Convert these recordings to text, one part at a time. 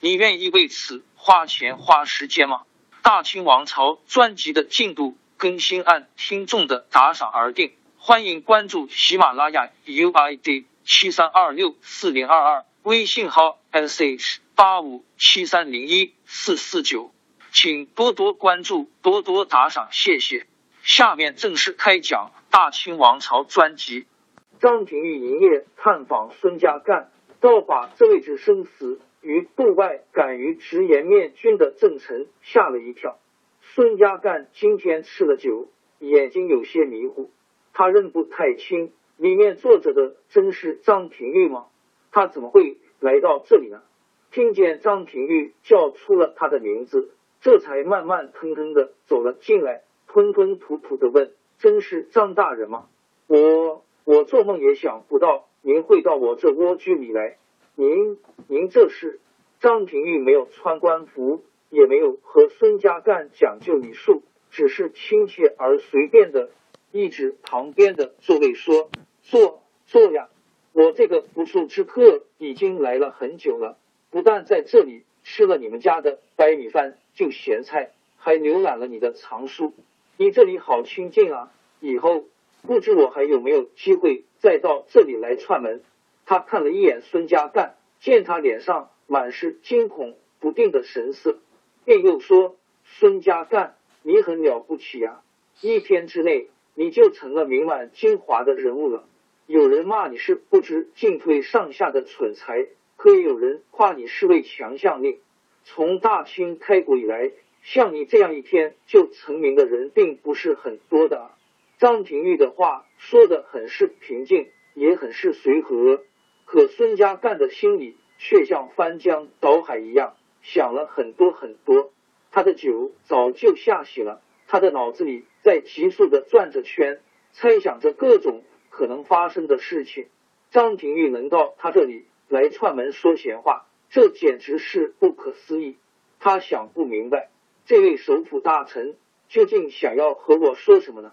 你愿意为此花钱花时间吗？大清王朝专辑的进度更新按听众的打赏而定，欢迎关注喜马拉雅 UID 七三二六四零二二，微信号 sh 八五七三零一四四九，请多多关注，多多打赏，谢谢。下面正式开讲《大清王朝》专辑。张廷玉营业探访孙家干，倒把这位置生死。于度外敢于直言面君的郑臣吓了一跳。孙家干今天吃了酒，眼睛有些迷糊，他认不太清里面坐着的真是张廷玉吗？他怎么会来到这里呢？听见张廷玉叫出了他的名字，这才慢慢腾腾的走了进来，吞吞吐吐的问：“真是张大人吗？我我做梦也想不到您会到我这蜗居里来。”您您这是张廷玉没有穿官服，也没有和孙家干讲究礼数，只是亲切而随便的一指旁边的座位说：“坐坐呀，我这个不速之客已经来了很久了，不但在这里吃了你们家的白米饭就咸菜，还浏览了你的藏书。你这里好清静啊，以后不知我还有没有机会再到这里来串门。”他看了一眼孙家干，见他脸上满是惊恐不定的神色，便又说：“孙家干，你很了不起呀！一天之内你就成了名满京华的人物了。有人骂你是不知进退上下的蠢材，可也有人夸你是位强项令。从大清开国以来，像你这样一天就成名的人，并不是很多的。”张廷玉的话说的很是平静，也很是随和。可孙家干的心里却像翻江倒海一样，想了很多很多。他的酒早就下洗了，他的脑子里在急速的转着圈，猜想着各种可能发生的事情。张廷玉能到他这里来串门说闲话，这简直是不可思议。他想不明白，这位首辅大臣究竟想要和我说什么呢？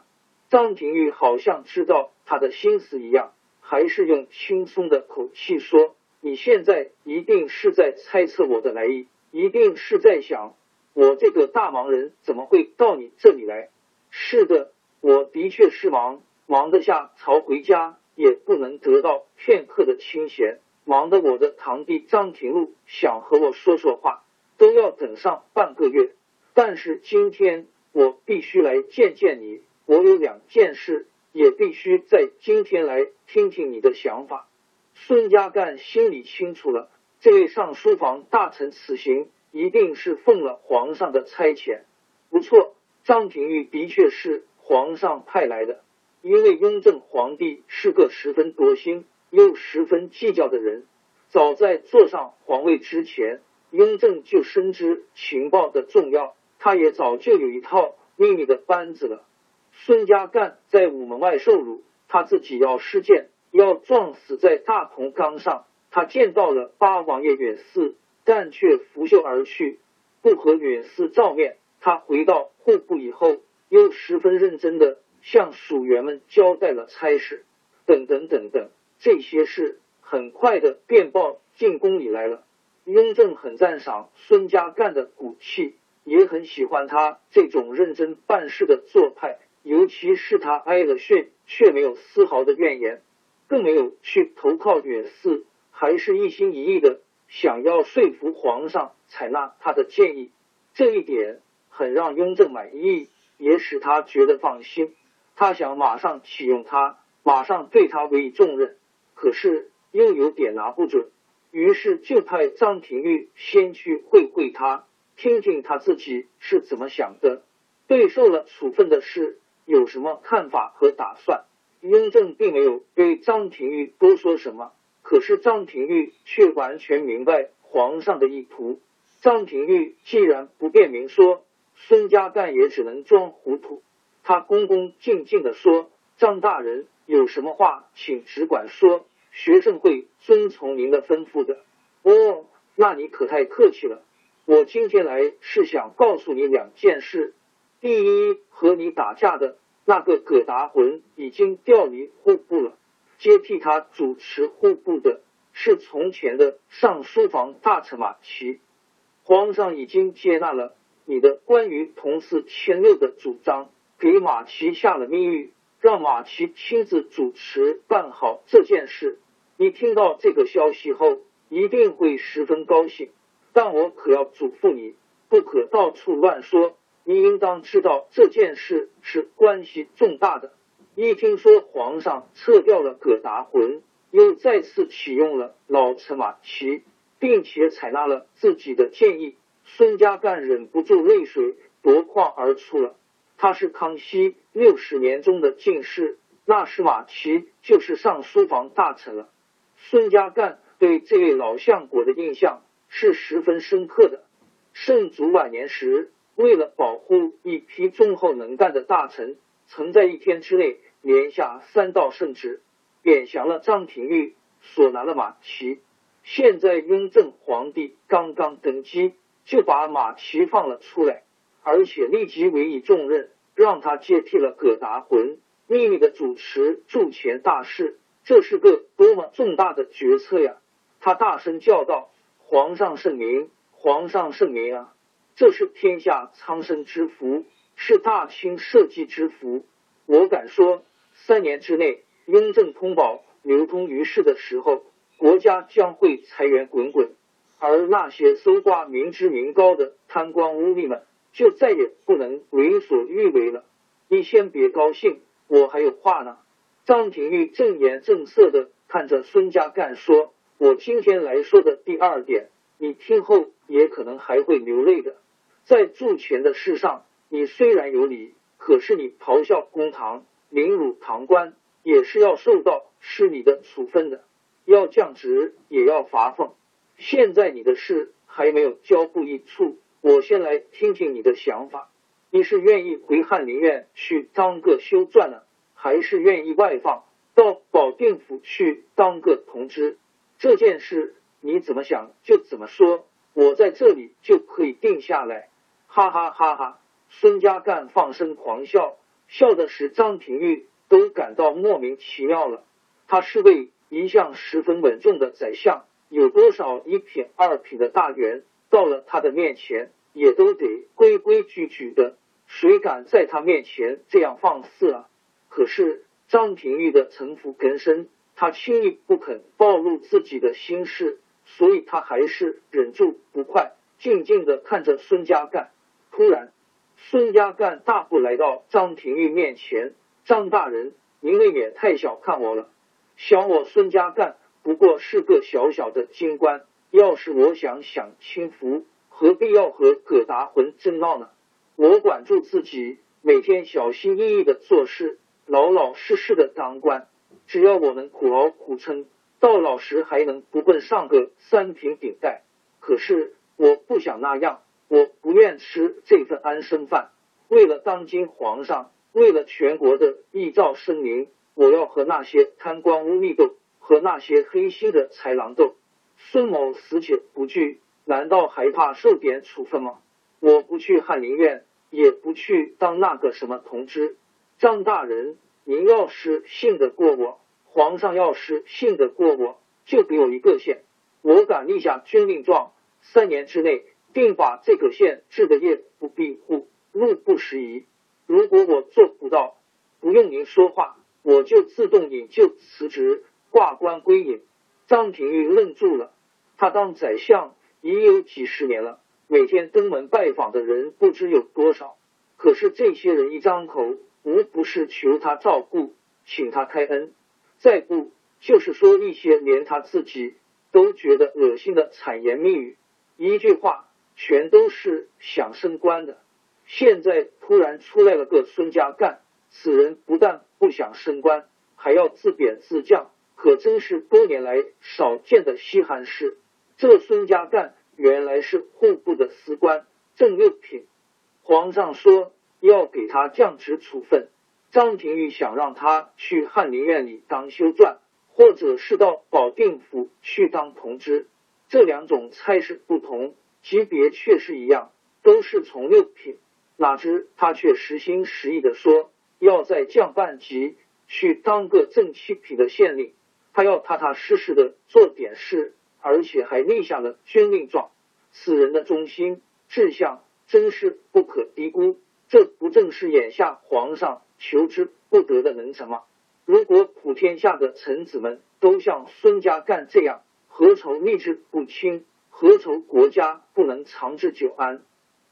张廷玉好像知道他的心思一样。还是用轻松的口气说：“你现在一定是在猜测我的来意，一定是在想，我这个大忙人怎么会到你这里来？是的，我的确是忙，忙得下朝回家，也不能得到片刻的清闲，忙得我的堂弟张廷禄想和我说说话，都要等上半个月。但是今天我必须来见见你，我有两件事。”也必须在今天来听听你的想法。孙家淦心里清楚了，这位上书房大臣此行一定是奉了皇上的差遣。不错，张廷玉的确是皇上派来的。因为雍正皇帝是个十分多心又十分计较的人，早在坐上皇位之前，雍正就深知情报的重要，他也早就有一套秘密的班子了。孙家淦在午门外受辱，他自己要失剑，要撞死在大同岗上。他见到了八王爷远嗣，但却拂袖而去，不和远嗣照面。他回到户部以后，又十分认真的向属员们交代了差事，等等等等，这些事很快的便报进宫里来了。雍正很赞赏孙家淦的骨气，也很喜欢他这种认真办事的做派。尤其是他挨了训，却没有丝毫的怨言，更没有去投靠远嗣，还是一心一意的想要说服皇上采纳他的建议。这一点很让雍正满意，也使他觉得放心。他想马上启用他，马上对他委以重任，可是又有点拿不准，于是就派张廷玉先去会会他，听听他自己是怎么想的，对受了处分的事有什么看法和打算。雍正并没有对张廷玉多说什么，可是张廷玉却完全明白皇上的意图。张廷玉既然不便明说，孙家干也只能装糊涂。他恭恭敬敬的说：“张大人有什么话，请只管说，学生会遵从您的吩咐的。”哦，那你可太客气了。我今天来是想告诉你两件事：第一，和你打架的那个葛达浑已经调离户部了，接替他主持户部的是从前的上书房大臣马齐。皇上已经接纳了你的关于同四迁六的主张。给马奇下了密谕，让马奇亲自主持办好这件事。你听到这个消息后，一定会十分高兴。但我可要嘱咐你，不可到处乱说。你应当知道这件事是关系重大的。一听说皇上撤掉了葛达浑，又再次启用了老臣马奇，并且采纳了自己的建议，孙家干忍不住泪水夺眶而出了。他是康熙六十年中的进士，那时马齐就是上书房大臣了。孙家干对这位老相国的印象是十分深刻的。圣祖晚年时，为了保护一批忠厚能干的大臣，曾在一天之内连下三道圣旨，贬降了张廷玉，锁拿了马齐。现在雍正皇帝刚刚登基，就把马齐放了出来。而且立即委以重任，让他接替了葛达浑，秘密的主持铸钱大事，这是个多么重大的决策呀！他大声叫道：“皇上圣明，皇上圣明啊！这是天下苍生之福，是大清社稷之福。我敢说，三年之内，雍正通宝流通于世的时候，国家将会财源滚滚，而那些搜刮民脂民膏的贪官污吏们。”就再也不能为所欲为了。你先别高兴，我还有话呢。张廷玉正颜正色的看着孙家干说：“我今天来说的第二点，你听后也可能还会流泪的。在铸钱的事上，你虽然有理，可是你咆哮公堂、凌辱堂官，也是要受到失礼的处分的，要降职也要罚俸。现在你的事还没有交付一处。”我先来听听你的想法，你是愿意回翰林院去当个修撰呢，还是愿意外放到保定府去当个同知？这件事你怎么想就怎么说，我在这里就可以定下来。哈哈哈哈！孙家干放声狂笑，笑的使张廷玉都感到莫名其妙了。他是位一向十分稳重的宰相，有多少一品二品的大员？到了他的面前，也都得规规矩矩的，谁敢在他面前这样放肆啊？可是张廷玉的城府更深，他轻易不肯暴露自己的心事，所以他还是忍住不快，静静的看着孙家干。突然，孙家干大步来到张廷玉面前：“张大人，您未免太小看我了。想我孙家干不过是个小小的京官。”要是我想享清福，何必要和葛达浑争闹呢？我管住自己，每天小心翼翼的做事，老老实实的当官。只要我能苦熬苦撑，到老时还能不奔上个三品顶戴。可是我不想那样，我不愿吃这份安生饭。为了当今皇上，为了全国的义照生灵，我要和那些贪官污吏斗，和那些黑心的豺狼斗。孙某死且不惧，难道还怕受点处分吗？我不去翰林院，也不去当那个什么同知。张大人，您要是信得过我，皇上要是信得过我，就给我一个县，我敢立下军令状，三年之内定把这个县治得夜不闭户，路不拾遗。如果我做不到，不用您说话，我就自动引咎辞职，挂官归隐。张廷玉愣住了，他当宰相已有几十年了，每天登门拜访的人不知有多少。可是这些人一张口，无不是求他照顾，请他开恩，再不就是说一些连他自己都觉得恶心的谗言蜜语，一句话全都是想升官的。现在突然出来了个孙家干，此人不但不想升官，还要自贬自降，可真是多年来少见的稀罕事。这孙家干原来是户部的司官，正六品。皇上说要给他降职处分。张廷玉想让他去翰林院里当修撰，或者是到保定府去当同知。这两种差事不同，级别却是一样，都是从六品。哪知他却实心实意的说，要再降半级，去当个正七品的县令。他要踏踏实实的做点事，而且还立下了军令状。此人的忠心志向真是不可低估。这不正是眼下皇上求之不得的能臣吗？如果普天下的臣子们都像孙家干这样，何愁立志不清？何愁国家不能长治久安？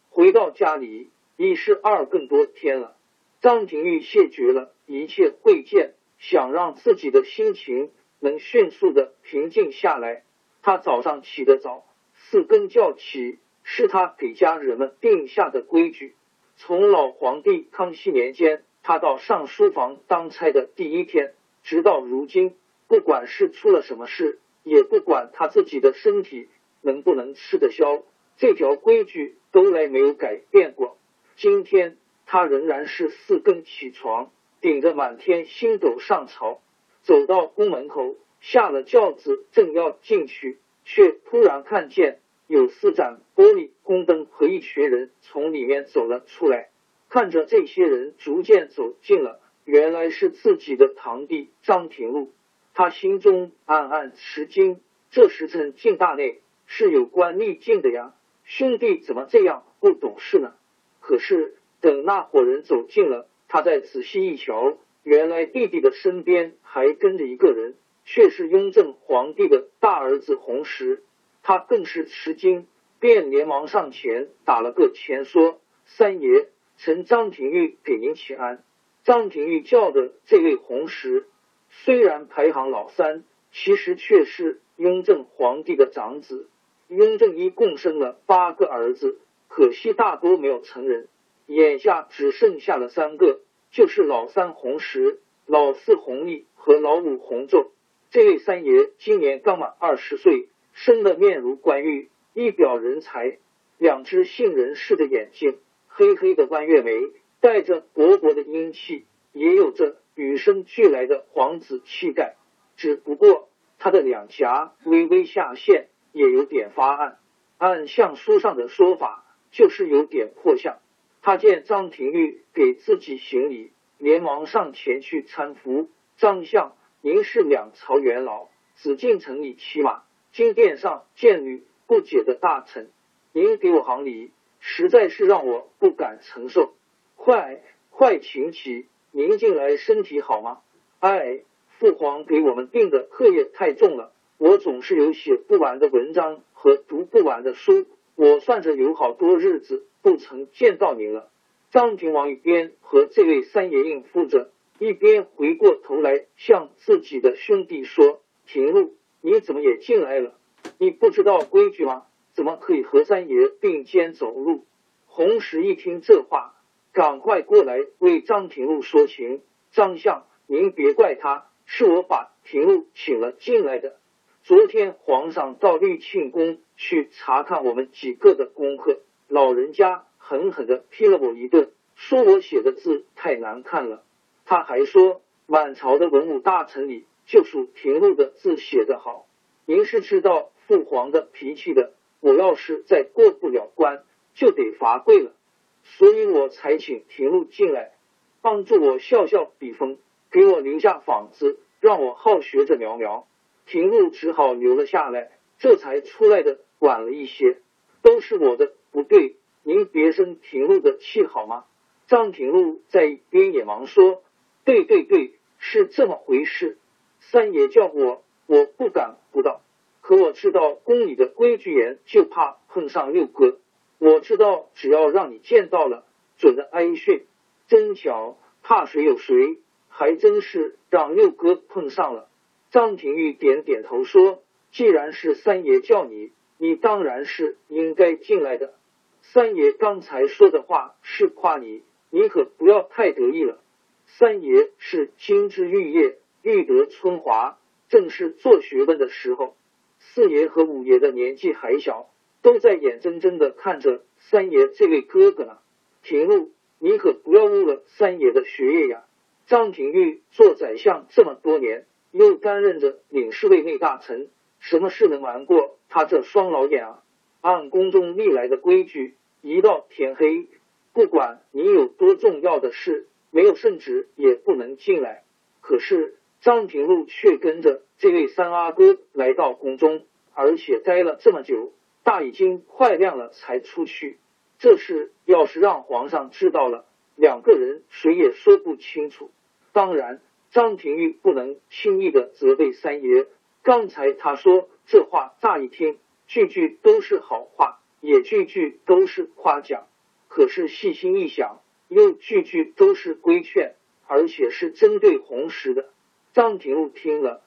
回到家里。已是二更多天了，张廷玉谢绝了一切会见，想让自己的心情能迅速的平静下来。他早上起得早，四更叫起，是他给家人们定下的规矩。从老皇帝康熙年间，他到上书房当差的第一天，直到如今，不管是出了什么事，也不管他自己的身体能不能吃得消，这条规矩都来没有改变过。今天他仍然是四更起床，顶着满天星斗上朝，走到宫门口，下了轿子，正要进去，却突然看见有四盏玻璃宫灯和一群人从里面走了出来。看着这些人逐渐走近了，原来是自己的堂弟张廷禄。他心中暗暗吃惊，这时辰进大内是有关逆境的呀，兄弟怎么这样不懂事呢？可是，等那伙人走近了，他再仔细一瞧，原来弟弟的身边还跟着一个人，却是雍正皇帝的大儿子弘时。他更是吃惊，便连忙上前打了个前说：“三爷，臣张廷玉给您请安。”张廷玉叫的这位弘时，虽然排行老三，其实却是雍正皇帝的长子。雍正一共生了八个儿子。可惜大多没有成人，眼下只剩下了三个，就是老三弘时、老四弘历和老五弘昼。这位三爷今年刚满二十岁，生得面如冠玉，一表人才，两只杏仁似的眼睛，黑黑的弯月眉，带着勃勃的英气，也有着与生俱来的皇子气概。只不过他的两颊微微下陷，也有点发暗。按相书上的说法。就是有点破相。他见张廷玉给自己行礼，连忙上前去搀扶。张相，您是两朝元老，紫禁城里骑马，金殿上见吕不解的大臣，您给我行礼，实在是让我不敢承受。快快请起，您近来身体好吗？哎，父皇给我们定的课业太重了，我总是有写不完的文章和读不完的书。我算着有好多日子不曾见到您了。张平王一边和这位三爷应付着，一边回过头来向自己的兄弟说：“平路，你怎么也进来了？你不知道规矩吗？怎么可以和三爷并肩走路？”红石一听这话，赶快过来为张廷禄说情。张相，您别怪他，是我把廷禄请了进来的。昨天皇上到玉庆宫去查看我们几个的功课，老人家狠狠的批了我一顿，说我写的字太难看了。他还说满朝的文武大臣里，就属廷禄的字写得好。您是知道父皇的脾气的，我要是再过不了关，就得罚跪了。所以我才请廷禄进来，帮助我笑笑笔锋，给我留下坊子，让我好学着描描。廷禄只好留了下来，这才出来的晚了一些，都是我的不对，您别生廷禄的气好吗？张廷禄在一边也忙说：“对对对，是这么回事。三爷叫我，我不敢不到，可我知道宫里的规矩严，就怕碰上六哥。我知道，只要让你见到了，准的挨训。真巧，怕谁有谁，还真是让六哥碰上了。张廷玉点点头说：“既然是三爷叫你，你当然是应该进来的。三爷刚才说的话是夸你，你可不要太得意了。三爷是金枝玉叶，玉德春华，正是做学问的时候。四爷和五爷的年纪还小，都在眼睁睁的看着三爷这位哥哥呢。廷禄，你可不要误了三爷的学业呀！张廷玉做宰相这么多年。”又担任着领侍卫内大臣，什么事能瞒过他这双老眼啊？按宫中历来的规矩，一到天黑，不管你有多重要的事，没有圣旨也不能进来。可是张廷禄却跟着这位三阿哥来到宫中，而且待了这么久，大已经快亮了才出去。这事要是让皇上知道了，两个人谁也说不清楚。当然。张廷玉不能轻易的责备三爷。刚才他说这话，乍一听，句句都是好话，也句句都是夸奖。可是细心一想，又句句都是规劝，而且是针对红石的。张廷禄听了，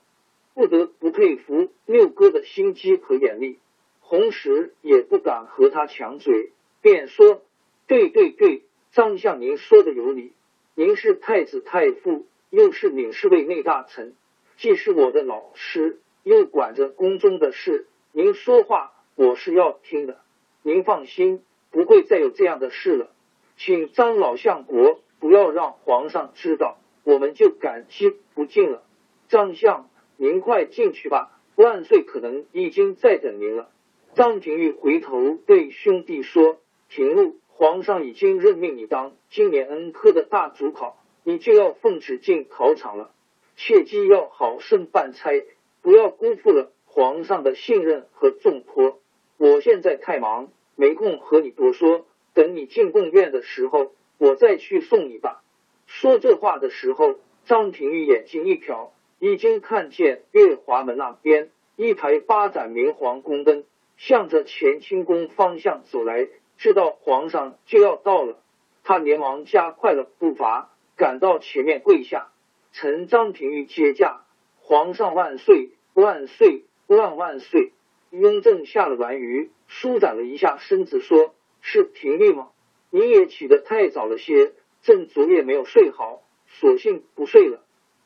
不得不佩服六哥的心机和眼力。红石也不敢和他抢嘴，便说：“对对对，张相您说的有理。您是太子太傅。”又是领侍卫内大臣，既是我的老师，又管着宫中的事。您说话我是要听的。您放心，不会再有这样的事了。请张老相国不要让皇上知道，我们就感激不尽了。张相，您快进去吧，万岁可能已经在等您了。张廷玉回头对兄弟说：“廷禄，皇上已经任命你当今年恩科的大主考。”你就要奉旨进考场了，切记要好生办差，不要辜负了皇上的信任和重托。我现在太忙，没空和你多说。等你进贡院的时候，我再去送你吧。说这话的时候，张廷玉眼睛一瞟，已经看见月华门那边一排八盏明黄宫灯，向着乾清宫方向走来，知道皇上就要到了，他连忙加快了步伐。赶到前面跪下，臣张廷玉接驾，皇上万岁万岁万万岁！雍正下了完鱼，舒展了一下身子，说：“是廷玉吗？你也起得太早了些，朕昨夜没有睡好，索性不睡了，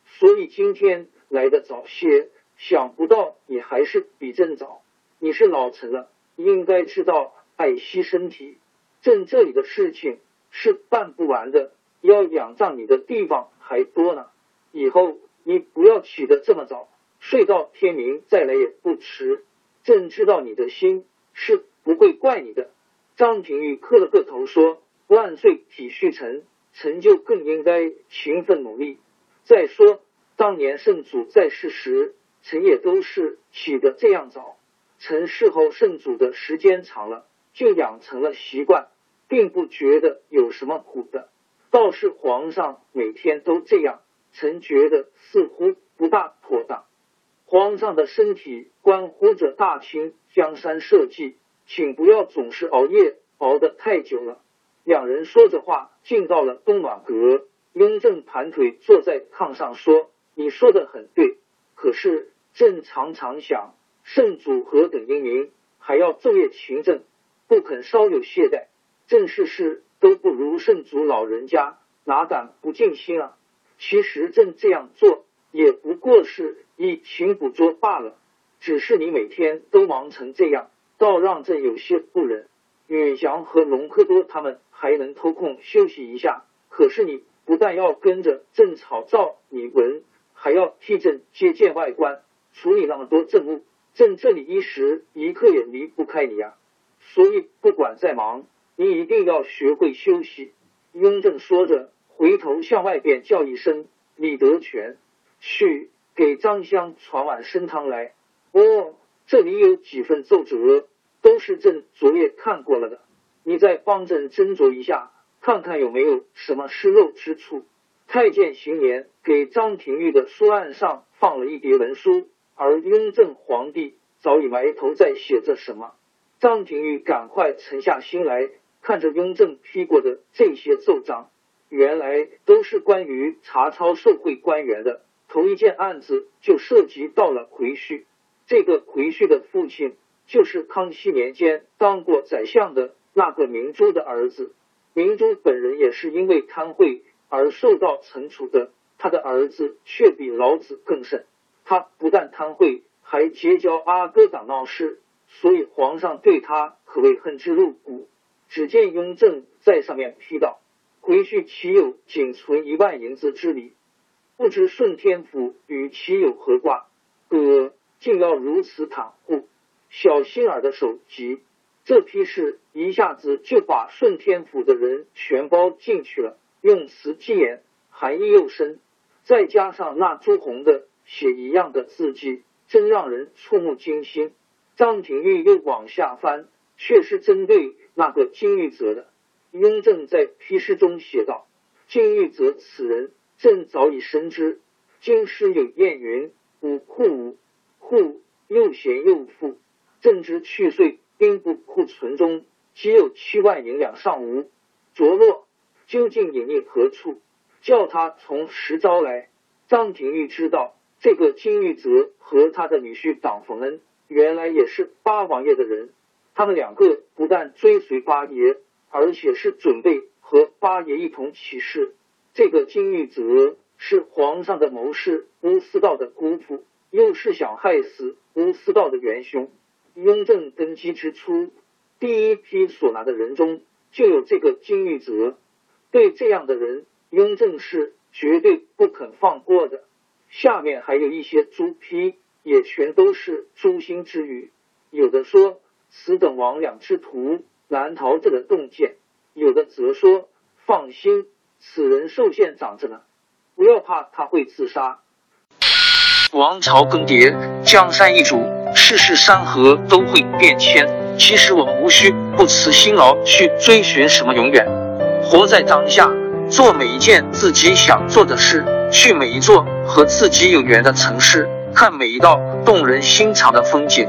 所以今天来的早些。想不到你还是比朕早。你是老臣了，应该知道爱惜身体。朕这里的事情是办不完的。”要仰仗你的地方还多呢，以后你不要起得这么早，睡到天明再来也不迟。朕知道你的心是不会怪你的。张廷玉磕了个头说：“万岁体恤臣，臣就更应该勤奋努力。再说当年圣祖在世时，臣也都是起得这样早。臣侍候圣祖的时间长了，就养成了习惯，并不觉得有什么苦的。”倒是皇上每天都这样，臣觉得似乎不大妥当。皇上的身体关乎着大清江山社稷，请不要总是熬夜熬得太久了。两人说着话，进到了东暖阁。雍正盘腿坐在炕上说：“你说的很对，可是朕常常想，圣祖何等英明，还要昼夜勤政，不肯稍有懈怠，正事事。”都不如圣祖老人家，哪敢不尽心啊？其实朕这样做也不过是一勤捕捉罢了。只是你每天都忙成这样，倒让朕有些不忍。允祥和隆科多他们还能偷空休息一下，可是你不但要跟着朕草造拟文，还要替朕接见外官，处理那么多政务，朕这里一时一刻也离不开你呀。所以不管再忙。你一定要学会休息。雍正说着，回头向外边叫一声：“李德全，去给张香传碗参汤来。”哦，这里有几份奏折，都是朕昨夜看过了的。你再帮朕斟酌一下，看看有没有什么失漏之处。太监行年给张廷玉的书案上放了一叠文书，而雍正皇帝早已埋头在写着什么。张廷玉赶快沉下心来，看着雍正批过的这些奏章，原来都是关于查抄受贿官员的。头一件案子就涉及到了奎旭，这个奎旭的父亲就是康熙年间当过宰相的那个明珠的儿子。明珠本人也是因为贪贿而受到惩处的，他的儿子却比老子更甚。他不但贪贿，还结交阿哥党闹事，所以皇上对他可谓恨之入骨。只见雍正在上面批道：“回去岂有仅存一万银子之理？不知顺天府与其有何挂？哥竟要如此袒护，小心儿的手急。这批事一下子就把顺天府的人全包进去了，用词既严，含义又深，再加上那朱红的。”血一样的字迹，真让人触目惊心。张廷玉又往下翻，却是针对那个金玉泽的。雍正在批示中写道：“金玉泽此人，朕早已深知。京师有谚云：‘五库五库，又贤又富。’朕知去岁兵部库存中仅有七万银两尚无着落，究竟隐匿何处？叫他从实招来。”张廷玉知道。这个金玉泽和他的女婿党冯恩，原来也是八王爷的人。他们两个不但追随八爷，而且是准备和八爷一同起事。这个金玉泽是皇上的谋士乌思道的姑父，又是想害死乌思道的元凶。雍正登基之初，第一批所拿的人中就有这个金玉泽。对这样的人，雍正是绝对不肯放过的。下面还有一些朱批，也全都是诛心之语。有的说此等魍魉之徒难逃这个洞见；有的则说放心，此人寿限长着呢，不要怕他会自杀。王朝更迭，江山易主，世事山河都会变迁。其实我们无需不辞辛劳去追寻什么永远，活在当下，做每一件自己想做的事。去每一座和自己有缘的城市，看每一道动人心肠的风景，